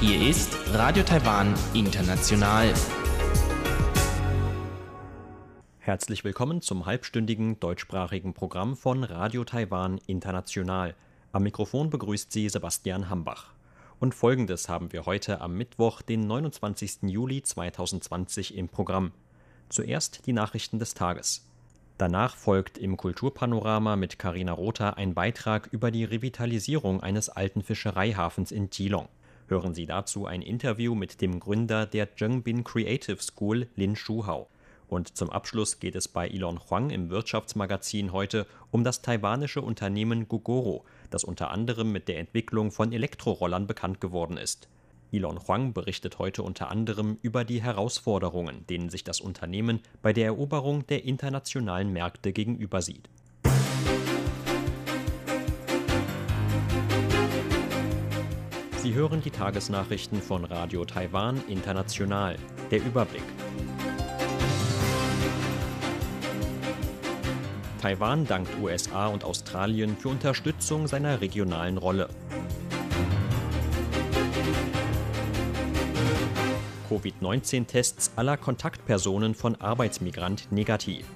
Hier ist Radio Taiwan International. Herzlich willkommen zum halbstündigen deutschsprachigen Programm von Radio Taiwan International. Am Mikrofon begrüßt Sie Sebastian Hambach. Und folgendes haben wir heute am Mittwoch, den 29. Juli 2020 im Programm. Zuerst die Nachrichten des Tages. Danach folgt im Kulturpanorama mit Karina Rother ein Beitrag über die Revitalisierung eines alten Fischereihafens in Geelong. Hören Sie dazu ein Interview mit dem Gründer der Zhengbin Creative School, Lin Shuhao. Und zum Abschluss geht es bei Elon Huang im Wirtschaftsmagazin heute um das taiwanische Unternehmen Gogoro, das unter anderem mit der Entwicklung von Elektrorollern bekannt geworden ist. Elon Huang berichtet heute unter anderem über die Herausforderungen, denen sich das Unternehmen bei der Eroberung der internationalen Märkte gegenüber sieht. Sie hören die Tagesnachrichten von Radio Taiwan International. Der Überblick. Taiwan dankt USA und Australien für Unterstützung seiner regionalen Rolle. Covid-19-Tests aller Kontaktpersonen von Arbeitsmigrant negativ.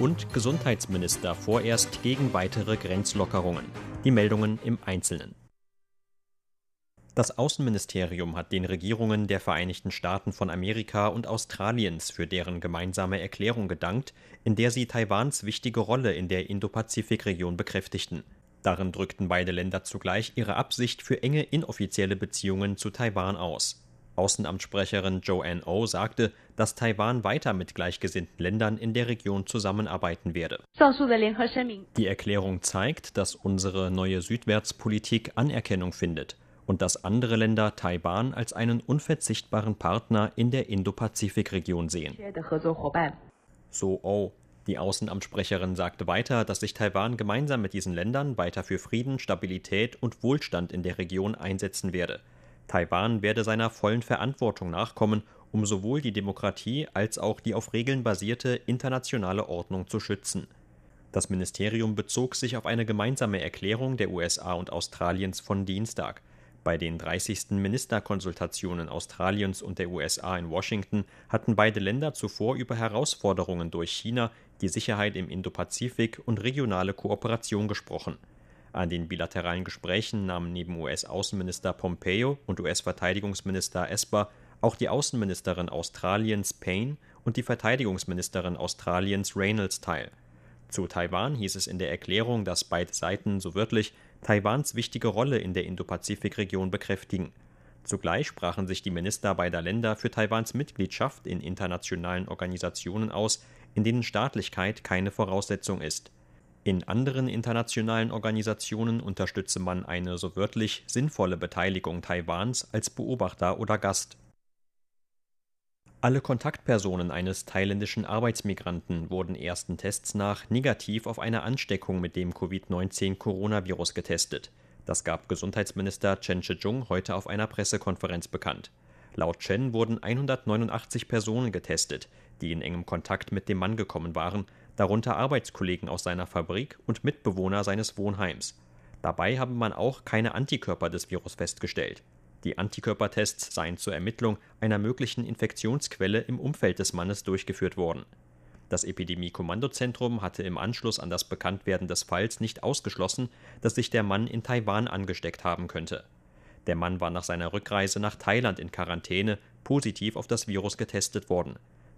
Und Gesundheitsminister vorerst gegen weitere Grenzlockerungen. Die Meldungen im Einzelnen. Das Außenministerium hat den Regierungen der Vereinigten Staaten von Amerika und Australiens für deren gemeinsame Erklärung gedankt, in der sie Taiwans wichtige Rolle in der Indo-Pazifik-Region bekräftigten. Darin drückten beide Länder zugleich ihre Absicht für enge inoffizielle Beziehungen zu Taiwan aus. Außenamtssprecherin Joanne O oh sagte, dass Taiwan weiter mit gleichgesinnten Ländern in der Region zusammenarbeiten werde. Die Erklärung zeigt, dass unsere neue Südwärtspolitik Anerkennung findet und dass andere Länder Taiwan als einen unverzichtbaren Partner in der Indo-Pazifik-Region sehen. So O. Oh. Die Außenamtssprecherin sagte weiter, dass sich Taiwan gemeinsam mit diesen Ländern weiter für Frieden, Stabilität und Wohlstand in der Region einsetzen werde. Taiwan werde seiner vollen Verantwortung nachkommen, um sowohl die Demokratie als auch die auf Regeln basierte internationale Ordnung zu schützen. Das Ministerium bezog sich auf eine gemeinsame Erklärung der USA und Australiens von Dienstag. Bei den 30. Ministerkonsultationen Australiens und der USA in Washington hatten beide Länder zuvor über Herausforderungen durch China, die Sicherheit im Indopazifik und regionale Kooperation gesprochen. An den bilateralen Gesprächen nahmen neben US-Außenminister Pompeo und US-Verteidigungsminister Esper auch die Außenministerin Australiens Payne und die Verteidigungsministerin Australiens Reynolds teil. Zu Taiwan hieß es in der Erklärung, dass beide Seiten so wörtlich Taiwans wichtige Rolle in der Indopazifik-Region bekräftigen. Zugleich sprachen sich die Minister beider Länder für Taiwans Mitgliedschaft in internationalen Organisationen aus, in denen Staatlichkeit keine Voraussetzung ist. In anderen internationalen Organisationen unterstütze man eine so wörtlich sinnvolle Beteiligung Taiwans als Beobachter oder Gast. Alle Kontaktpersonen eines thailändischen Arbeitsmigranten wurden ersten Tests nach negativ auf eine Ansteckung mit dem Covid-19-Coronavirus getestet. Das gab Gesundheitsminister Chen Shih-chung heute auf einer Pressekonferenz bekannt. Laut Chen wurden 189 Personen getestet, die in engem Kontakt mit dem Mann gekommen waren, darunter Arbeitskollegen aus seiner Fabrik und Mitbewohner seines Wohnheims. Dabei habe man auch keine Antikörper des Virus festgestellt. Die Antikörpertests seien zur Ermittlung einer möglichen Infektionsquelle im Umfeld des Mannes durchgeführt worden. Das Epidemie-Kommandozentrum hatte im Anschluss an das Bekanntwerden des Falls nicht ausgeschlossen, dass sich der Mann in Taiwan angesteckt haben könnte. Der Mann war nach seiner Rückreise nach Thailand in Quarantäne positiv auf das Virus getestet worden.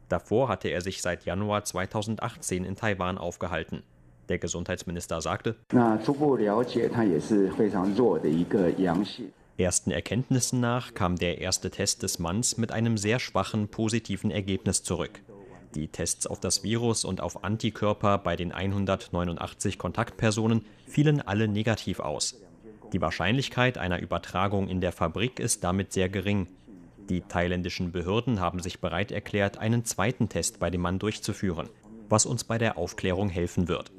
Davor hatte er sich seit Januar 2018 in Taiwan aufgehalten. Der Gesundheitsminister sagte, Ersten Erkenntnissen nach kam der erste Test des Manns mit einem sehr schwachen positiven Ergebnis zurück. Die Tests auf das Virus und auf Antikörper bei den 189 Kontaktpersonen fielen alle negativ aus. Die Wahrscheinlichkeit einer Übertragung in der Fabrik ist damit sehr gering. Die thailändischen Behörden haben sich bereit erklärt, einen zweiten Test bei dem Mann durchzuführen, was uns bei der Aufklärung helfen wird.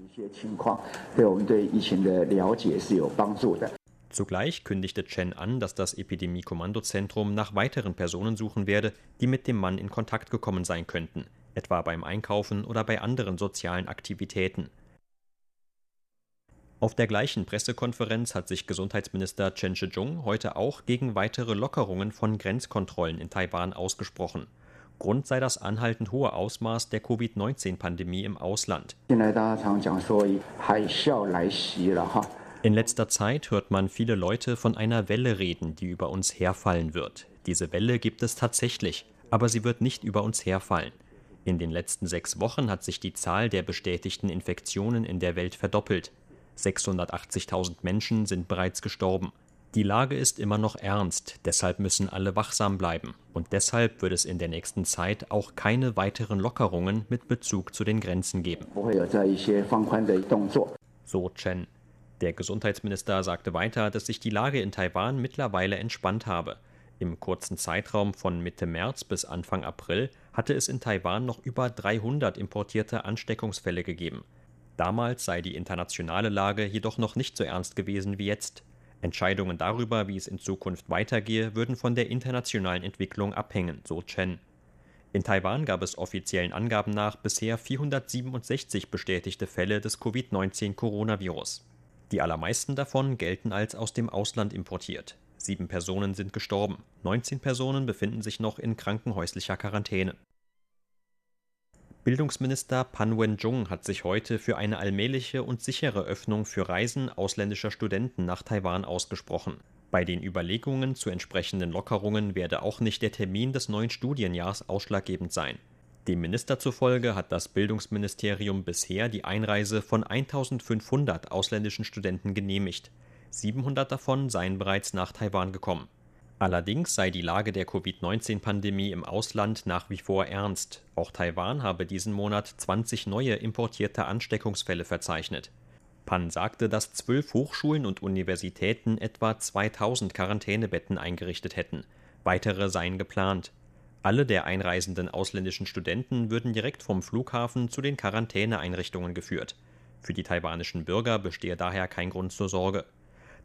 Zugleich kündigte Chen an, dass das Epidemie-Kommandozentrum nach weiteren Personen suchen werde, die mit dem Mann in Kontakt gekommen sein könnten, etwa beim Einkaufen oder bei anderen sozialen Aktivitäten. Auf der gleichen Pressekonferenz hat sich Gesundheitsminister Chen Shih-chung heute auch gegen weitere Lockerungen von Grenzkontrollen in Taiwan ausgesprochen. Grund sei das anhaltend hohe Ausmaß der Covid-19-Pandemie im Ausland. In letzter Zeit hört man viele Leute von einer Welle reden, die über uns herfallen wird. Diese Welle gibt es tatsächlich, aber sie wird nicht über uns herfallen. In den letzten sechs Wochen hat sich die Zahl der bestätigten Infektionen in der Welt verdoppelt. 680.000 Menschen sind bereits gestorben. Die Lage ist immer noch ernst, deshalb müssen alle wachsam bleiben. Und deshalb wird es in der nächsten Zeit auch keine weiteren Lockerungen mit Bezug zu den Grenzen geben. So Chen. Der Gesundheitsminister sagte weiter, dass sich die Lage in Taiwan mittlerweile entspannt habe. Im kurzen Zeitraum von Mitte März bis Anfang April hatte es in Taiwan noch über 300 importierte Ansteckungsfälle gegeben. Damals sei die internationale Lage jedoch noch nicht so ernst gewesen wie jetzt. Entscheidungen darüber, wie es in Zukunft weitergehe, würden von der internationalen Entwicklung abhängen, so Chen. In Taiwan gab es offiziellen Angaben nach bisher 467 bestätigte Fälle des Covid-19-Coronavirus. Die allermeisten davon gelten als aus dem Ausland importiert. Sieben Personen sind gestorben, 19 Personen befinden sich noch in krankenhäuslicher Quarantäne. Bildungsminister Pan Wen-jung hat sich heute für eine allmähliche und sichere Öffnung für Reisen ausländischer Studenten nach Taiwan ausgesprochen. Bei den Überlegungen zu entsprechenden Lockerungen werde auch nicht der Termin des neuen Studienjahrs ausschlaggebend sein. Dem Minister zufolge hat das Bildungsministerium bisher die Einreise von 1500 ausländischen Studenten genehmigt. 700 davon seien bereits nach Taiwan gekommen. Allerdings sei die Lage der Covid-19-Pandemie im Ausland nach wie vor ernst. Auch Taiwan habe diesen Monat 20 neue importierte Ansteckungsfälle verzeichnet. Pan sagte, dass zwölf Hochschulen und Universitäten etwa 2000 Quarantänebetten eingerichtet hätten. Weitere seien geplant. Alle der einreisenden ausländischen Studenten würden direkt vom Flughafen zu den Quarantäneeinrichtungen geführt. Für die taiwanischen Bürger bestehe daher kein Grund zur Sorge.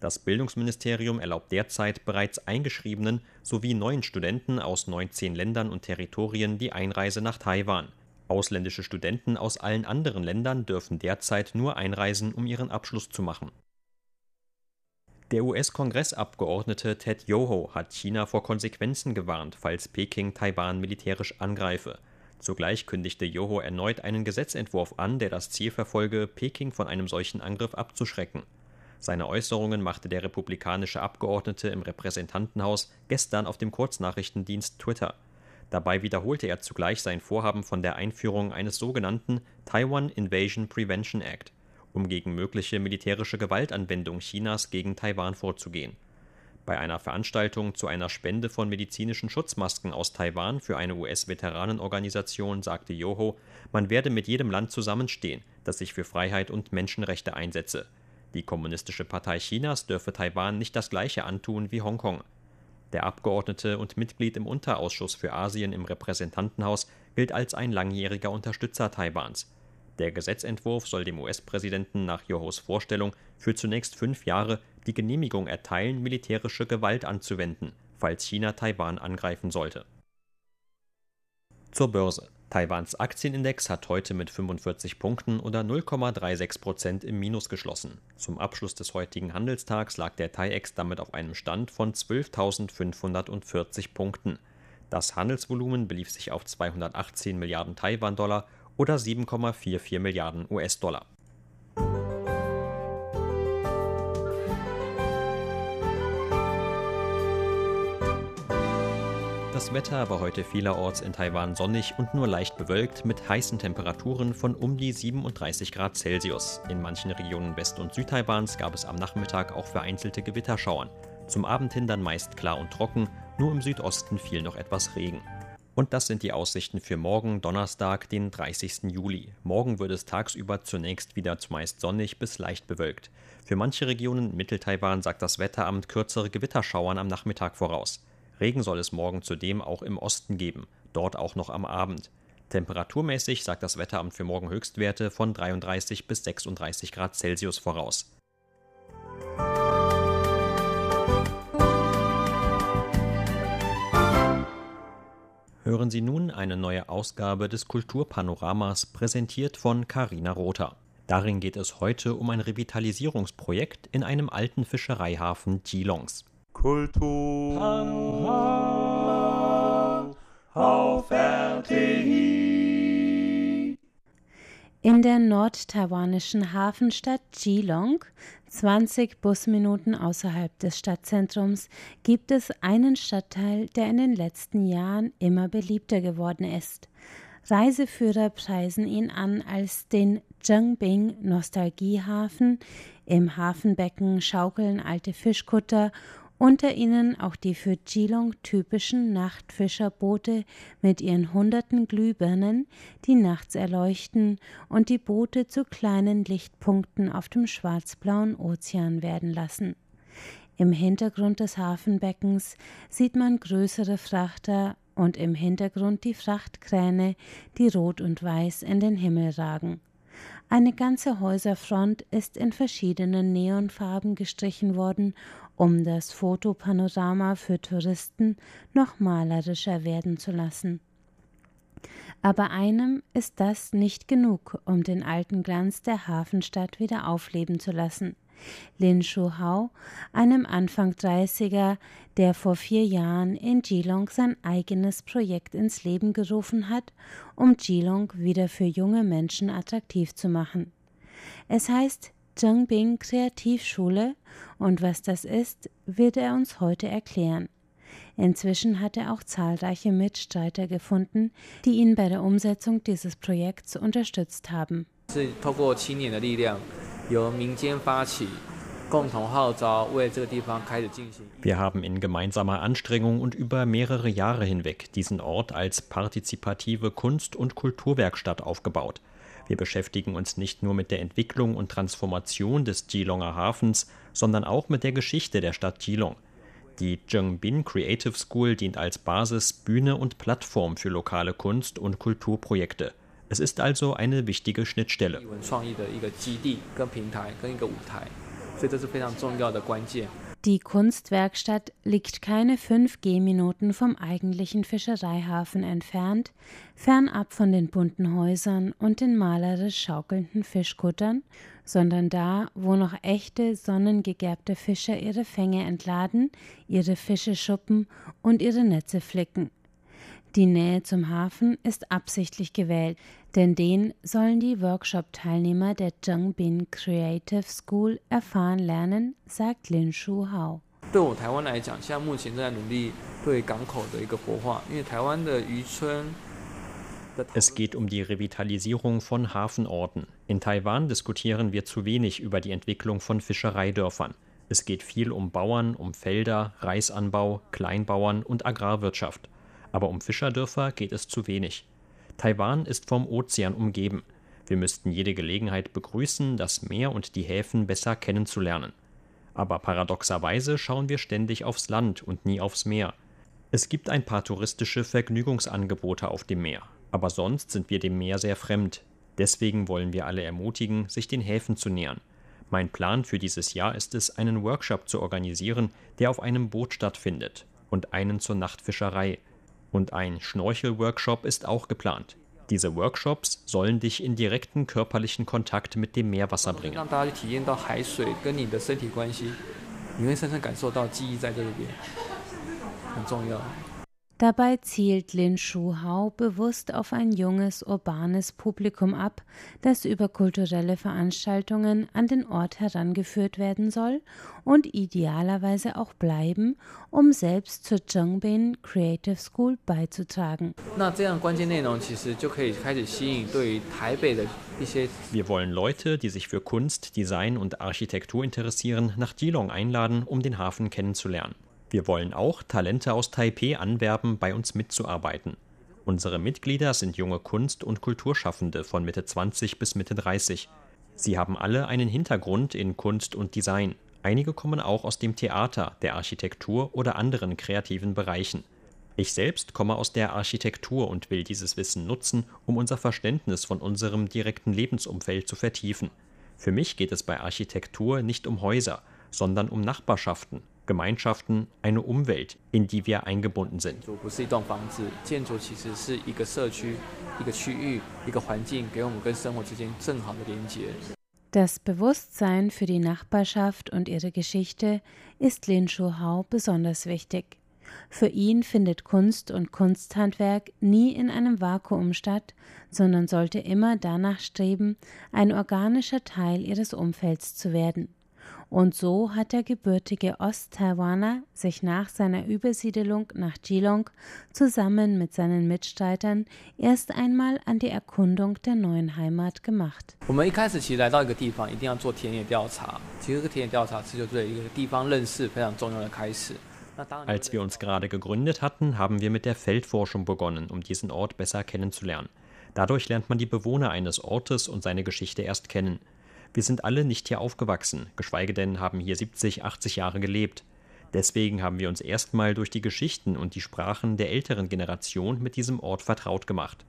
Das Bildungsministerium erlaubt derzeit bereits eingeschriebenen sowie neuen Studenten aus 19 Ländern und Territorien die Einreise nach Taiwan. Ausländische Studenten aus allen anderen Ländern dürfen derzeit nur einreisen, um ihren Abschluss zu machen. Der US-Kongressabgeordnete Ted Yoho hat China vor Konsequenzen gewarnt, falls Peking Taiwan militärisch angreife. Zugleich kündigte Yoho erneut einen Gesetzentwurf an, der das Ziel verfolge, Peking von einem solchen Angriff abzuschrecken. Seine Äußerungen machte der republikanische Abgeordnete im Repräsentantenhaus gestern auf dem Kurznachrichtendienst Twitter. Dabei wiederholte er zugleich sein Vorhaben von der Einführung eines sogenannten Taiwan Invasion Prevention Act um gegen mögliche militärische Gewaltanwendung Chinas gegen Taiwan vorzugehen. Bei einer Veranstaltung zu einer Spende von medizinischen Schutzmasken aus Taiwan für eine US-Veteranenorganisation sagte Yoho, man werde mit jedem Land zusammenstehen, das sich für Freiheit und Menschenrechte einsetze. Die Kommunistische Partei Chinas dürfe Taiwan nicht das gleiche antun wie Hongkong. Der Abgeordnete und Mitglied im Unterausschuss für Asien im Repräsentantenhaus gilt als ein langjähriger Unterstützer Taiwans. Der Gesetzentwurf soll dem US-Präsidenten nach Johos Vorstellung für zunächst fünf Jahre die Genehmigung erteilen, militärische Gewalt anzuwenden, falls China Taiwan angreifen sollte. Zur Börse. Taiwans Aktienindex hat heute mit 45 Punkten oder 0,36 Prozent im Minus geschlossen. Zum Abschluss des heutigen Handelstags lag der TAIEX damit auf einem Stand von 12.540 Punkten. Das Handelsvolumen belief sich auf 218 Milliarden Taiwan-Dollar oder 7,44 Milliarden US-Dollar. Das Wetter war heute vielerorts in Taiwan sonnig und nur leicht bewölkt mit heißen Temperaturen von um die 37 Grad Celsius. In manchen Regionen West- und Südtaiwans gab es am Nachmittag auch vereinzelte Gewitterschauern. Zum Abend hin dann meist klar und trocken, nur im Südosten fiel noch etwas Regen. Und das sind die Aussichten für morgen, Donnerstag, den 30. Juli. Morgen wird es tagsüber zunächst wieder zumeist sonnig bis leicht bewölkt. Für manche Regionen in Mitteltaiwan sagt das Wetteramt kürzere Gewitterschauern am Nachmittag voraus. Regen soll es morgen zudem auch im Osten geben, dort auch noch am Abend. Temperaturmäßig sagt das Wetteramt für morgen Höchstwerte von 33 bis 36 Grad Celsius voraus. Hören Sie nun eine neue Ausgabe des Kulturpanoramas, präsentiert von Carina Rother. Darin geht es heute um ein Revitalisierungsprojekt in einem alten Fischereihafen Geelongs. Kultur auf RTI. In der nordtaiwanischen Hafenstadt Geelong, 20 Busminuten außerhalb des Stadtzentrums, gibt es einen Stadtteil, der in den letzten Jahren immer beliebter geworden ist. Reiseführer preisen ihn an als den Zhengbing Nostalgiehafen. Im Hafenbecken schaukeln alte Fischkutter unter ihnen auch die für Geelong typischen Nachtfischerboote mit ihren hunderten Glühbirnen, die nachts erleuchten und die Boote zu kleinen Lichtpunkten auf dem schwarzblauen Ozean werden lassen. Im Hintergrund des Hafenbeckens sieht man größere Frachter und im Hintergrund die Frachtkräne, die rot und weiß in den Himmel ragen. Eine ganze Häuserfront ist in verschiedenen Neonfarben gestrichen worden um das Fotopanorama für Touristen noch malerischer werden zu lassen. Aber einem ist das nicht genug, um den alten Glanz der Hafenstadt wieder aufleben zu lassen. Lin Shu-hao, einem Anfang 30er, der vor vier Jahren in Geelong sein eigenes Projekt ins Leben gerufen hat, um Geelong wieder für junge Menschen attraktiv zu machen. Es heißt Zhengbing Kreativschule und was das ist, wird er uns heute erklären. Inzwischen hat er auch zahlreiche Mitstreiter gefunden, die ihn bei der Umsetzung dieses Projekts unterstützt haben. Wir haben in gemeinsamer Anstrengung und über mehrere Jahre hinweg diesen Ort als partizipative Kunst- und Kulturwerkstatt aufgebaut. Wir beschäftigen uns nicht nur mit der Entwicklung und Transformation des Geelonger Hafens, sondern auch mit der Geschichte der Stadt Geelong. Die Zhengbin Creative School dient als Basis, Bühne und Plattform für lokale Kunst- und Kulturprojekte. Es ist also eine wichtige Schnittstelle. Die Kunstwerkstatt liegt keine fünf Gehminuten vom eigentlichen Fischereihafen entfernt, fernab von den bunten Häusern und den malerisch schaukelnden Fischkuttern, sondern da, wo noch echte, sonnengegerbte Fischer ihre Fänge entladen, ihre Fische schuppen und ihre Netze flicken. Die Nähe zum Hafen ist absichtlich gewählt, denn den sollen die Workshop-Teilnehmer der Zhengbin Creative School erfahren lernen, sagt Lin Shu Hao. Es geht um die Revitalisierung von Hafenorten. In Taiwan diskutieren wir zu wenig über die Entwicklung von Fischereidörfern. Es geht viel um Bauern, um Felder, Reisanbau, Kleinbauern und Agrarwirtschaft. Aber um Fischerdörfer geht es zu wenig. Taiwan ist vom Ozean umgeben. Wir müssten jede Gelegenheit begrüßen, das Meer und die Häfen besser kennenzulernen. Aber paradoxerweise schauen wir ständig aufs Land und nie aufs Meer. Es gibt ein paar touristische Vergnügungsangebote auf dem Meer, aber sonst sind wir dem Meer sehr fremd. Deswegen wollen wir alle ermutigen, sich den Häfen zu nähern. Mein Plan für dieses Jahr ist es, einen Workshop zu organisieren, der auf einem Boot stattfindet, und einen zur Nachtfischerei. Und ein Schnorchel-Workshop ist auch geplant. Diese Workshops sollen dich in direkten körperlichen Kontakt mit dem Meerwasser bringen. Dabei zielt Lin Shu-hao bewusst auf ein junges, urbanes Publikum ab, das über kulturelle Veranstaltungen an den Ort herangeführt werden soll und idealerweise auch bleiben, um selbst zur Zhengbin Creative School beizutragen. Wir wollen Leute, die sich für Kunst, Design und Architektur interessieren, nach Geelong einladen, um den Hafen kennenzulernen. Wir wollen auch Talente aus Taipeh anwerben, bei uns mitzuarbeiten. Unsere Mitglieder sind junge Kunst- und Kulturschaffende von Mitte 20 bis Mitte 30. Sie haben alle einen Hintergrund in Kunst und Design. Einige kommen auch aus dem Theater, der Architektur oder anderen kreativen Bereichen. Ich selbst komme aus der Architektur und will dieses Wissen nutzen, um unser Verständnis von unserem direkten Lebensumfeld zu vertiefen. Für mich geht es bei Architektur nicht um Häuser, sondern um Nachbarschaften, Gemeinschaften, eine Umwelt, in die wir eingebunden sind. Das Bewusstsein für die Nachbarschaft und ihre Geschichte ist Lin Shuhao besonders wichtig. Für ihn findet Kunst und Kunsthandwerk nie in einem Vakuum statt, sondern sollte immer danach streben, ein organischer Teil ihres Umfelds zu werden. Und so hat der gebürtige Ost-Taiwaner sich nach seiner Übersiedelung nach Geelong zusammen mit seinen Mitstreitern erst einmal an die Erkundung der neuen Heimat gemacht. Als wir uns gerade gegründet hatten, haben wir mit der Feldforschung begonnen, um diesen Ort besser kennenzulernen. Dadurch lernt man die Bewohner eines Ortes und seine Geschichte erst kennen. Wir sind alle nicht hier aufgewachsen, geschweige denn haben hier 70, 80 Jahre gelebt. Deswegen haben wir uns erstmal durch die Geschichten und die Sprachen der älteren Generation mit diesem Ort vertraut gemacht.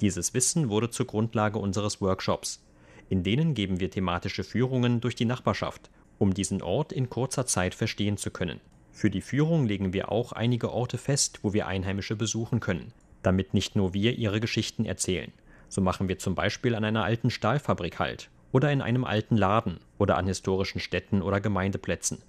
Dieses Wissen wurde zur Grundlage unseres Workshops. In denen geben wir thematische Führungen durch die Nachbarschaft, um diesen Ort in kurzer Zeit verstehen zu können. Für die Führung legen wir auch einige Orte fest, wo wir Einheimische besuchen können, damit nicht nur wir ihre Geschichten erzählen. So machen wir zum Beispiel an einer alten Stahlfabrik Halt oder in einem alten Laden oder an historischen Städten oder Gemeindeplätzen.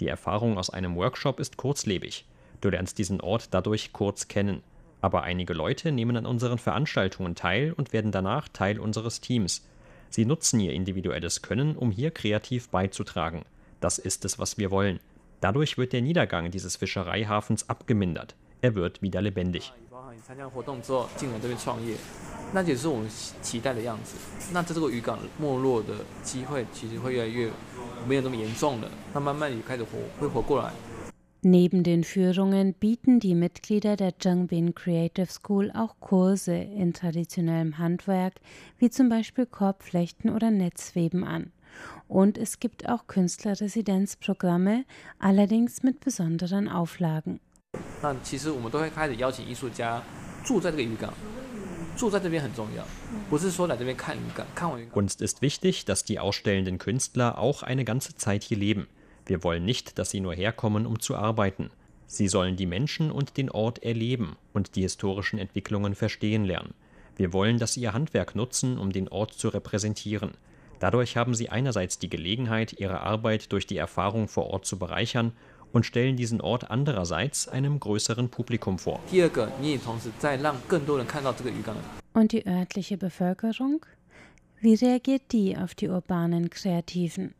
Die Erfahrung aus einem Workshop ist kurzlebig. Du lernst diesen Ort dadurch kurz kennen. Aber einige Leute nehmen an unseren Veranstaltungen teil und werden danach Teil unseres Teams. Sie nutzen ihr individuelles Können, um hier kreativ beizutragen. Das ist es, was wir wollen. Dadurch wird der Niedergang dieses Fischereihafens abgemindert. Er wird wieder lebendig. 那也是我们期待的样子。那在这个渔港没落的机会，其实会越来越没有那么严重了。那慢慢也开始活，会活过来。Neben den Führungen bieten die Mitglieder der Zhengbin Creative School auch Kurse in traditionellem Handwerk, wie zum Beispiel Korbflechten oder Netzweben an. Und es gibt auch Künstlerresidenzprogramme, allerdings mit besonderen Auflagen. 那其实我们都会开始邀请艺术家住在这个渔港。 uns ist wichtig, dass die ausstellenden Künstler auch eine ganze Zeit hier leben. Wir wollen nicht, dass sie nur herkommen, um zu arbeiten. Sie sollen die Menschen und den Ort erleben und die historischen Entwicklungen verstehen lernen. Wir wollen, dass sie ihr Handwerk nutzen, um den Ort zu repräsentieren. Dadurch haben sie einerseits die Gelegenheit, ihre Arbeit durch die Erfahrung vor Ort zu bereichern und stellen diesen Ort andererseits einem größeren Publikum vor. Und die örtliche Bevölkerung? Wie reagiert die auf die urbanen Kreativen?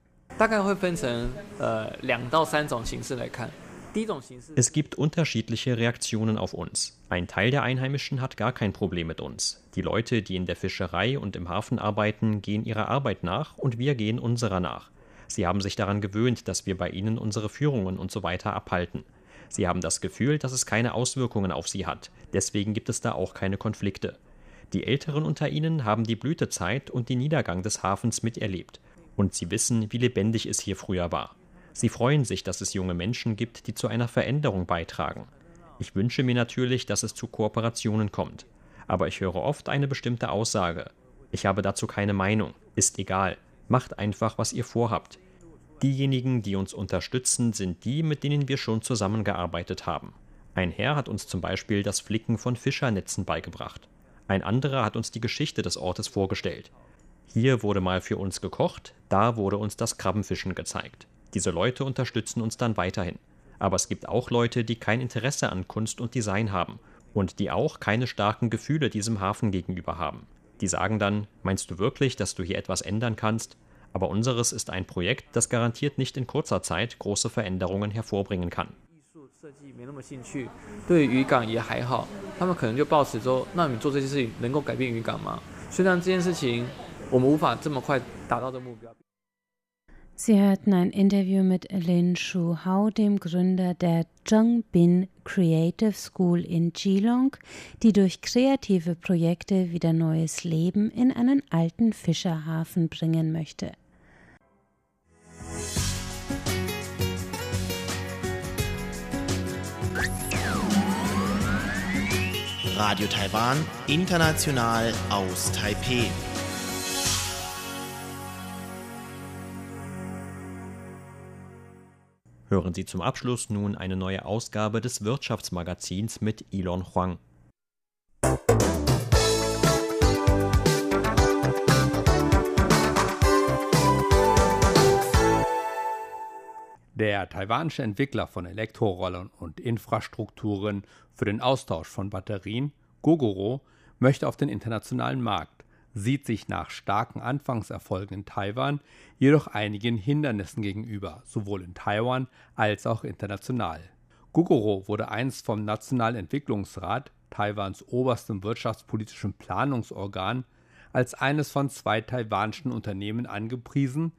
Es gibt unterschiedliche Reaktionen auf uns. Ein Teil der Einheimischen hat gar kein Problem mit uns. Die Leute, die in der Fischerei und im Hafen arbeiten, gehen ihrer Arbeit nach und wir gehen unserer nach. Sie haben sich daran gewöhnt, dass wir bei ihnen unsere Führungen und so weiter abhalten. Sie haben das Gefühl, dass es keine Auswirkungen auf sie hat. Deswegen gibt es da auch keine Konflikte. Die Älteren unter ihnen haben die Blütezeit und den Niedergang des Hafens miterlebt. Und sie wissen, wie lebendig es hier früher war. Sie freuen sich, dass es junge Menschen gibt, die zu einer Veränderung beitragen. Ich wünsche mir natürlich, dass es zu Kooperationen kommt. Aber ich höre oft eine bestimmte Aussage. Ich habe dazu keine Meinung. Ist egal. Macht einfach, was ihr vorhabt. Diejenigen, die uns unterstützen, sind die, mit denen wir schon zusammengearbeitet haben. Ein Herr hat uns zum Beispiel das Flicken von Fischernetzen beigebracht. Ein anderer hat uns die Geschichte des Ortes vorgestellt. Hier wurde mal für uns gekocht, da wurde uns das Krabbenfischen gezeigt. Diese Leute unterstützen uns dann weiterhin. Aber es gibt auch Leute, die kein Interesse an Kunst und Design haben und die auch keine starken Gefühle diesem Hafen gegenüber haben. Die sagen dann, meinst du wirklich, dass du hier etwas ändern kannst? Aber unseres ist ein Projekt, das garantiert nicht in kurzer Zeit große Veränderungen hervorbringen kann. Sie hörten ein Interview mit Lin Shu Hao, dem Gründer der Zhengbin Creative School in Geelong, die durch kreative Projekte wieder neues Leben in einen alten Fischerhafen bringen möchte. Radio Taiwan, international aus Taipei. Hören Sie zum Abschluss nun eine neue Ausgabe des Wirtschaftsmagazins mit Elon Huang. Der taiwanische Entwickler von Elektrorollern und Infrastrukturen für den Austausch von Batterien, Gogoro, möchte auf den internationalen Markt, sieht sich nach starken Anfangserfolgen in Taiwan jedoch einigen Hindernissen gegenüber, sowohl in Taiwan als auch international. Gogoro wurde einst vom Nationalen Entwicklungsrat, Taiwans oberstem wirtschaftspolitischen Planungsorgan, als eines von zwei taiwanischen Unternehmen angepriesen,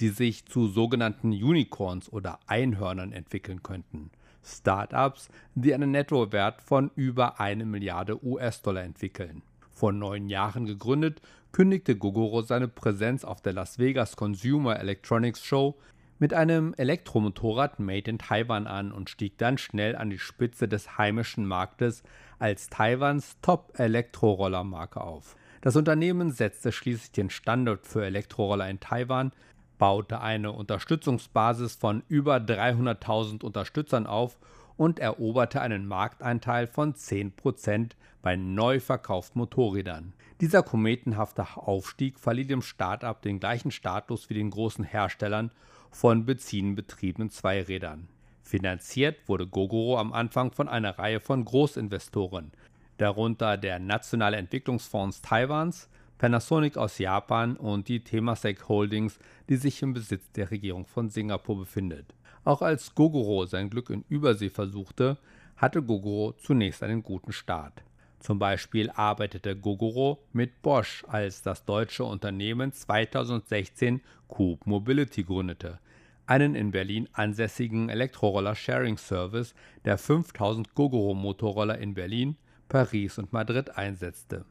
die sich zu sogenannten Unicorns oder Einhörnern entwickeln könnten. Startups, die einen Nettowert von über eine Milliarde US-Dollar entwickeln. Vor neun Jahren gegründet, kündigte Gogoro seine Präsenz auf der Las Vegas Consumer Electronics Show mit einem Elektromotorrad made in Taiwan an und stieg dann schnell an die Spitze des heimischen Marktes als Taiwans Top-Elektroroller-Marke auf. Das Unternehmen setzte schließlich den Standard für Elektroroller in Taiwan, baute eine Unterstützungsbasis von über 300.000 Unterstützern auf und eroberte einen Markteinteil von 10% bei neu verkauften Motorrädern. Dieser kometenhafte Aufstieg verlieh dem Start-up den gleichen Status wie den großen Herstellern von benzinbetriebenen Zweirädern. Finanziert wurde Gogoro am Anfang von einer Reihe von Großinvestoren, darunter der Nationale Entwicklungsfonds Taiwans, Panasonic aus Japan und die Temasek Holdings, die sich im Besitz der Regierung von Singapur befindet. Auch als Gogoro sein Glück in Übersee versuchte, hatte Gogoro zunächst einen guten Start. Zum Beispiel arbeitete Gogoro mit Bosch, als das deutsche Unternehmen 2016 Coop Mobility gründete, einen in Berlin ansässigen Elektroroller-Sharing-Service, der 5000 Gogoro-Motorroller in Berlin, Paris und Madrid einsetzte.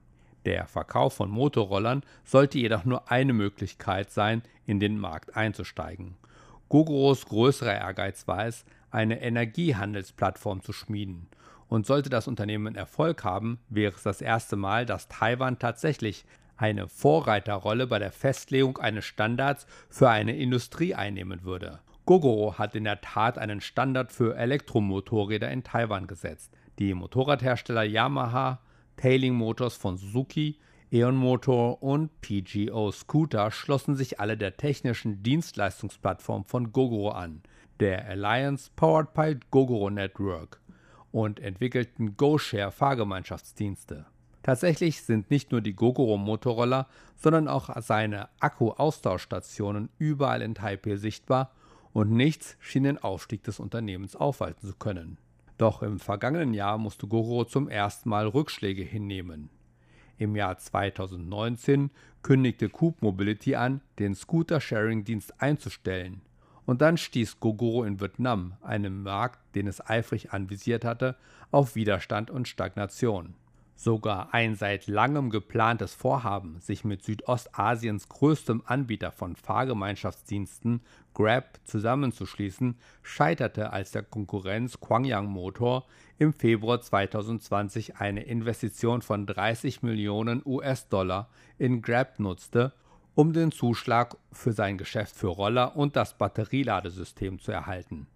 Der Verkauf von Motorrollern sollte jedoch nur eine Möglichkeit sein, in den Markt einzusteigen. Gogoros größerer Ehrgeiz war es, eine Energiehandelsplattform zu schmieden. Und sollte das Unternehmen Erfolg haben, wäre es das erste Mal, dass Taiwan tatsächlich eine Vorreiterrolle bei der Festlegung eines Standards für eine Industrie einnehmen würde. Gogoro hat in der Tat einen Standard für Elektromotorräder in Taiwan gesetzt. Die Motorradhersteller Yamaha, Tailing Motors von Suzuki, Eon Motor und PGO Scooter schlossen sich alle der technischen Dienstleistungsplattform von Gogoro an, der Alliance Powered by Gogoro Network, und entwickelten GoShare Fahrgemeinschaftsdienste. Tatsächlich sind nicht nur die Gogoro Motorroller, sondern auch seine Akku-Austauschstationen überall in Taipei sichtbar und nichts schien den Aufstieg des Unternehmens aufhalten zu können. Doch im vergangenen Jahr musste Gogoro zum ersten Mal Rückschläge hinnehmen. Im Jahr 2019 kündigte Coop Mobility an, den Scooter-Sharing-Dienst einzustellen. Und dann stieß Gogoro in Vietnam, einem Markt, den es eifrig anvisiert hatte, auf Widerstand und Stagnation. Sogar ein seit langem geplantes Vorhaben, sich mit Südostasiens größtem Anbieter von Fahrgemeinschaftsdiensten, Grab, zusammenzuschließen, scheiterte, als der Konkurrenz Quangyang Motor im Februar 2020 eine Investition von 30 Millionen US-Dollar in Grab nutzte, um den Zuschlag für sein Geschäft für Roller und das Batterieladesystem zu erhalten.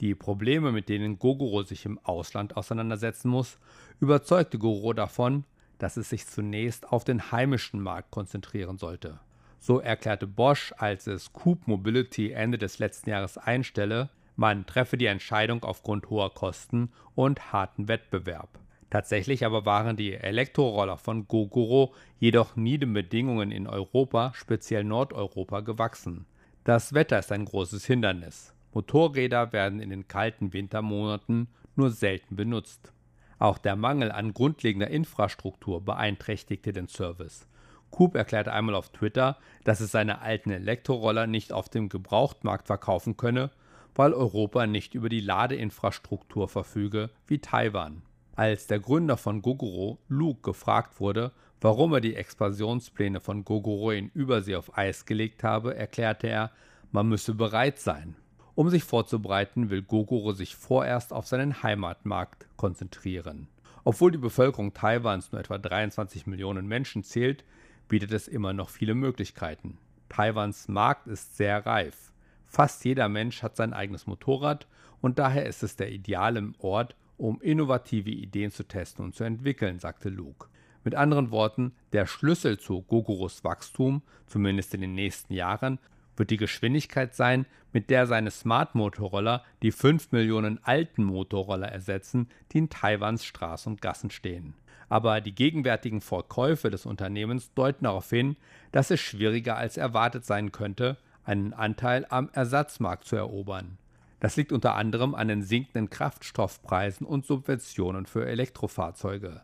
Die Probleme, mit denen Gogoro sich im Ausland auseinandersetzen muss, überzeugte Gogoro davon, dass es sich zunächst auf den heimischen Markt konzentrieren sollte. So erklärte Bosch, als es Coop Mobility Ende des letzten Jahres einstelle, man treffe die Entscheidung aufgrund hoher Kosten und harten Wettbewerb. Tatsächlich aber waren die Elektroroller von Gogoro jedoch nie den Bedingungen in Europa, speziell Nordeuropa, gewachsen. Das Wetter ist ein großes Hindernis. Motorräder werden in den kalten Wintermonaten nur selten benutzt. Auch der Mangel an grundlegender Infrastruktur beeinträchtigte den Service. Coop erklärte einmal auf Twitter, dass es seine alten Elektroroller nicht auf dem Gebrauchtmarkt verkaufen könne, weil Europa nicht über die Ladeinfrastruktur verfüge wie Taiwan. Als der Gründer von Gogoro, Luke, gefragt wurde, warum er die Expansionspläne von Gogoro in Übersee auf Eis gelegt habe, erklärte er, man müsse bereit sein. Um sich vorzubereiten, will Gogoro sich vorerst auf seinen Heimatmarkt konzentrieren. Obwohl die Bevölkerung Taiwans nur etwa 23 Millionen Menschen zählt, bietet es immer noch viele Möglichkeiten. Taiwans Markt ist sehr reif. Fast jeder Mensch hat sein eigenes Motorrad und daher ist es der ideale Ort, um innovative Ideen zu testen und zu entwickeln, sagte Luke. Mit anderen Worten, der Schlüssel zu Gogoros Wachstum, zumindest in den nächsten Jahren, wird die Geschwindigkeit sein, mit der seine Smart-Motorroller die 5 Millionen alten Motorroller ersetzen, die in Taiwans Straßen und Gassen stehen. Aber die gegenwärtigen Verkäufe des Unternehmens deuten darauf hin, dass es schwieriger als erwartet sein könnte, einen Anteil am Ersatzmarkt zu erobern. Das liegt unter anderem an den sinkenden Kraftstoffpreisen und Subventionen für Elektrofahrzeuge.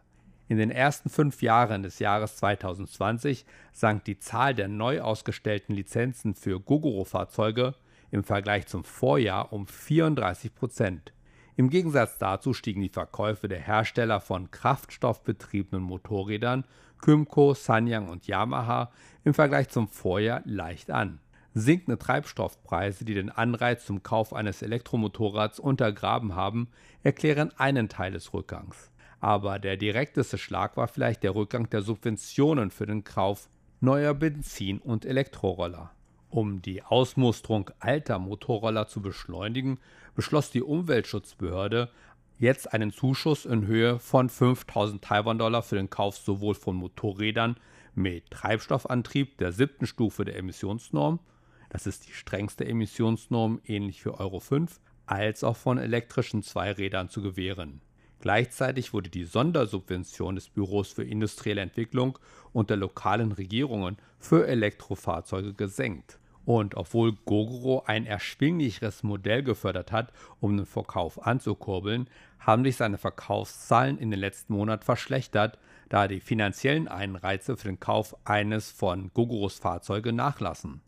In den ersten fünf Jahren des Jahres 2020 sank die Zahl der neu ausgestellten Lizenzen für Gogoro-Fahrzeuge im Vergleich zum Vorjahr um 34 Prozent. Im Gegensatz dazu stiegen die Verkäufe der Hersteller von kraftstoffbetriebenen Motorrädern Kymco, Sanyang und Yamaha im Vergleich zum Vorjahr leicht an. Sinkende Treibstoffpreise, die den Anreiz zum Kauf eines Elektromotorrads untergraben haben, erklären einen Teil des Rückgangs. Aber der direkteste Schlag war vielleicht der Rückgang der Subventionen für den Kauf neuer Benzin- und Elektroroller. Um die Ausmusterung alter Motorroller zu beschleunigen, beschloss die Umweltschutzbehörde jetzt einen Zuschuss in Höhe von 5000 Taiwan-Dollar für den Kauf sowohl von Motorrädern mit Treibstoffantrieb der siebten Stufe der Emissionsnorm das ist die strengste Emissionsnorm, ähnlich für Euro 5, als auch von elektrischen Zweirädern zu gewähren. Gleichzeitig wurde die Sondersubvention des Büros für industrielle Entwicklung und der lokalen Regierungen für Elektrofahrzeuge gesenkt. Und obwohl Gogoro ein erschwinglicheres Modell gefördert hat, um den Verkauf anzukurbeln, haben sich seine Verkaufszahlen in den letzten Monaten verschlechtert, da die finanziellen Einreize für den Kauf eines von Gogoros Fahrzeuge nachlassen.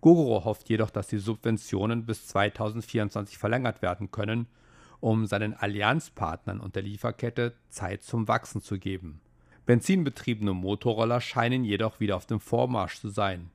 Gogoro hofft jedoch, dass die Subventionen bis 2024 verlängert werden können, um seinen Allianzpartnern und der Lieferkette Zeit zum Wachsen zu geben. Benzinbetriebene Motorroller scheinen jedoch wieder auf dem Vormarsch zu sein.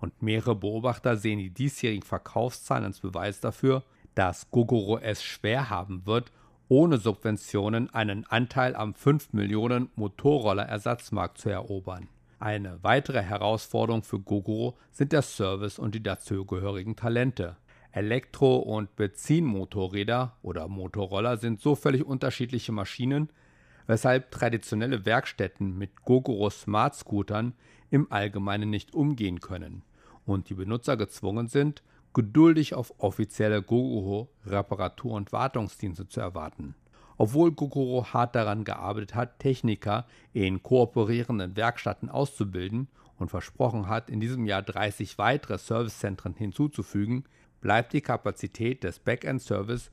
Und mehrere Beobachter sehen die diesjährigen Verkaufszahlen als Beweis dafür, dass Gogoro es schwer haben wird, ohne Subventionen einen Anteil am 5 Millionen Motorroller-Ersatzmarkt zu erobern. Eine weitere Herausforderung für Gogoro sind der Service und die dazugehörigen Talente. Elektro- und Benzinmotorräder oder Motorroller sind so völlig unterschiedliche Maschinen, weshalb traditionelle Werkstätten mit Gogoro Smart Scootern im Allgemeinen nicht umgehen können und die Benutzer gezwungen sind, geduldig auf offizielle Gogoro Reparatur- und Wartungsdienste zu erwarten. Obwohl Gogoro hart daran gearbeitet hat, Techniker in kooperierenden Werkstätten auszubilden und versprochen hat, in diesem Jahr 30 weitere Servicezentren hinzuzufügen, bleibt die Kapazität des Backend-Service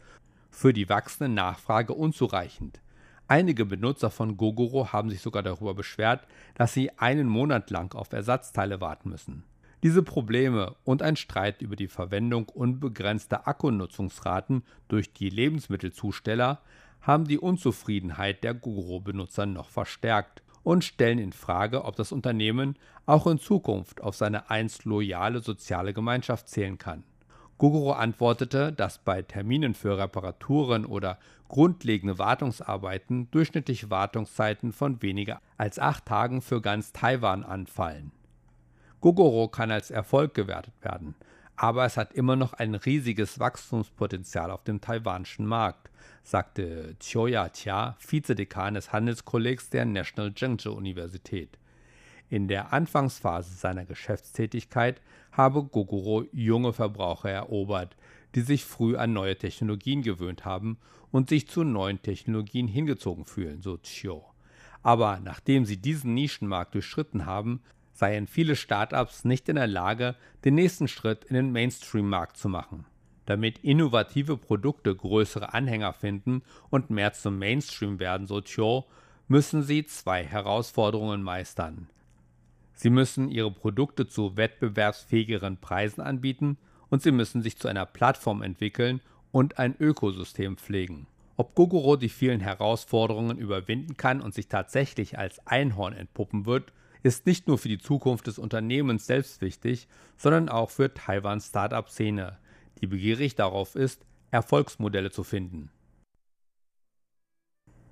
für die wachsende Nachfrage unzureichend. Einige Benutzer von Gogoro haben sich sogar darüber beschwert, dass sie einen Monat lang auf Ersatzteile warten müssen. Diese Probleme und ein Streit über die Verwendung unbegrenzter Akkunutzungsraten durch die Lebensmittelzusteller haben die Unzufriedenheit der Gogoro-Benutzer noch verstärkt und stellen in Frage, ob das Unternehmen auch in Zukunft auf seine einst loyale soziale Gemeinschaft zählen kann. Gogoro antwortete, dass bei Terminen für Reparaturen oder grundlegende Wartungsarbeiten durchschnittlich Wartungszeiten von weniger als acht Tagen für ganz Taiwan anfallen. Gogoro kann als Erfolg gewertet werden, aber es hat immer noch ein riesiges Wachstumspotenzial auf dem taiwanischen Markt sagte Chioya Tia, Vizedekan des Handelskollegs der National Zhengzhou Universität. In der Anfangsphase seiner Geschäftstätigkeit habe Gogoro junge Verbraucher erobert, die sich früh an neue Technologien gewöhnt haben und sich zu neuen Technologien hingezogen fühlen, so Chio. Aber nachdem sie diesen Nischenmarkt durchschritten haben, seien viele Startups nicht in der Lage, den nächsten Schritt in den Mainstream-Markt zu machen. Damit innovative Produkte größere Anhänger finden und mehr zum Mainstream werden, so Cho, müssen sie zwei Herausforderungen meistern. Sie müssen ihre Produkte zu wettbewerbsfähigeren Preisen anbieten und sie müssen sich zu einer Plattform entwickeln und ein Ökosystem pflegen. Ob Gogoro die vielen Herausforderungen überwinden kann und sich tatsächlich als Einhorn entpuppen wird, ist nicht nur für die Zukunft des Unternehmens selbst wichtig, sondern auch für Taiwans Startup-Szene, die begierig darauf ist, Erfolgsmodelle zu finden.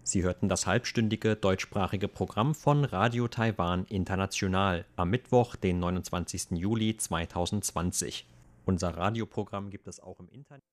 Sie hörten das halbstündige deutschsprachige Programm von Radio Taiwan International am Mittwoch, den 29. Juli 2020. Unser Radioprogramm gibt es auch im Internet.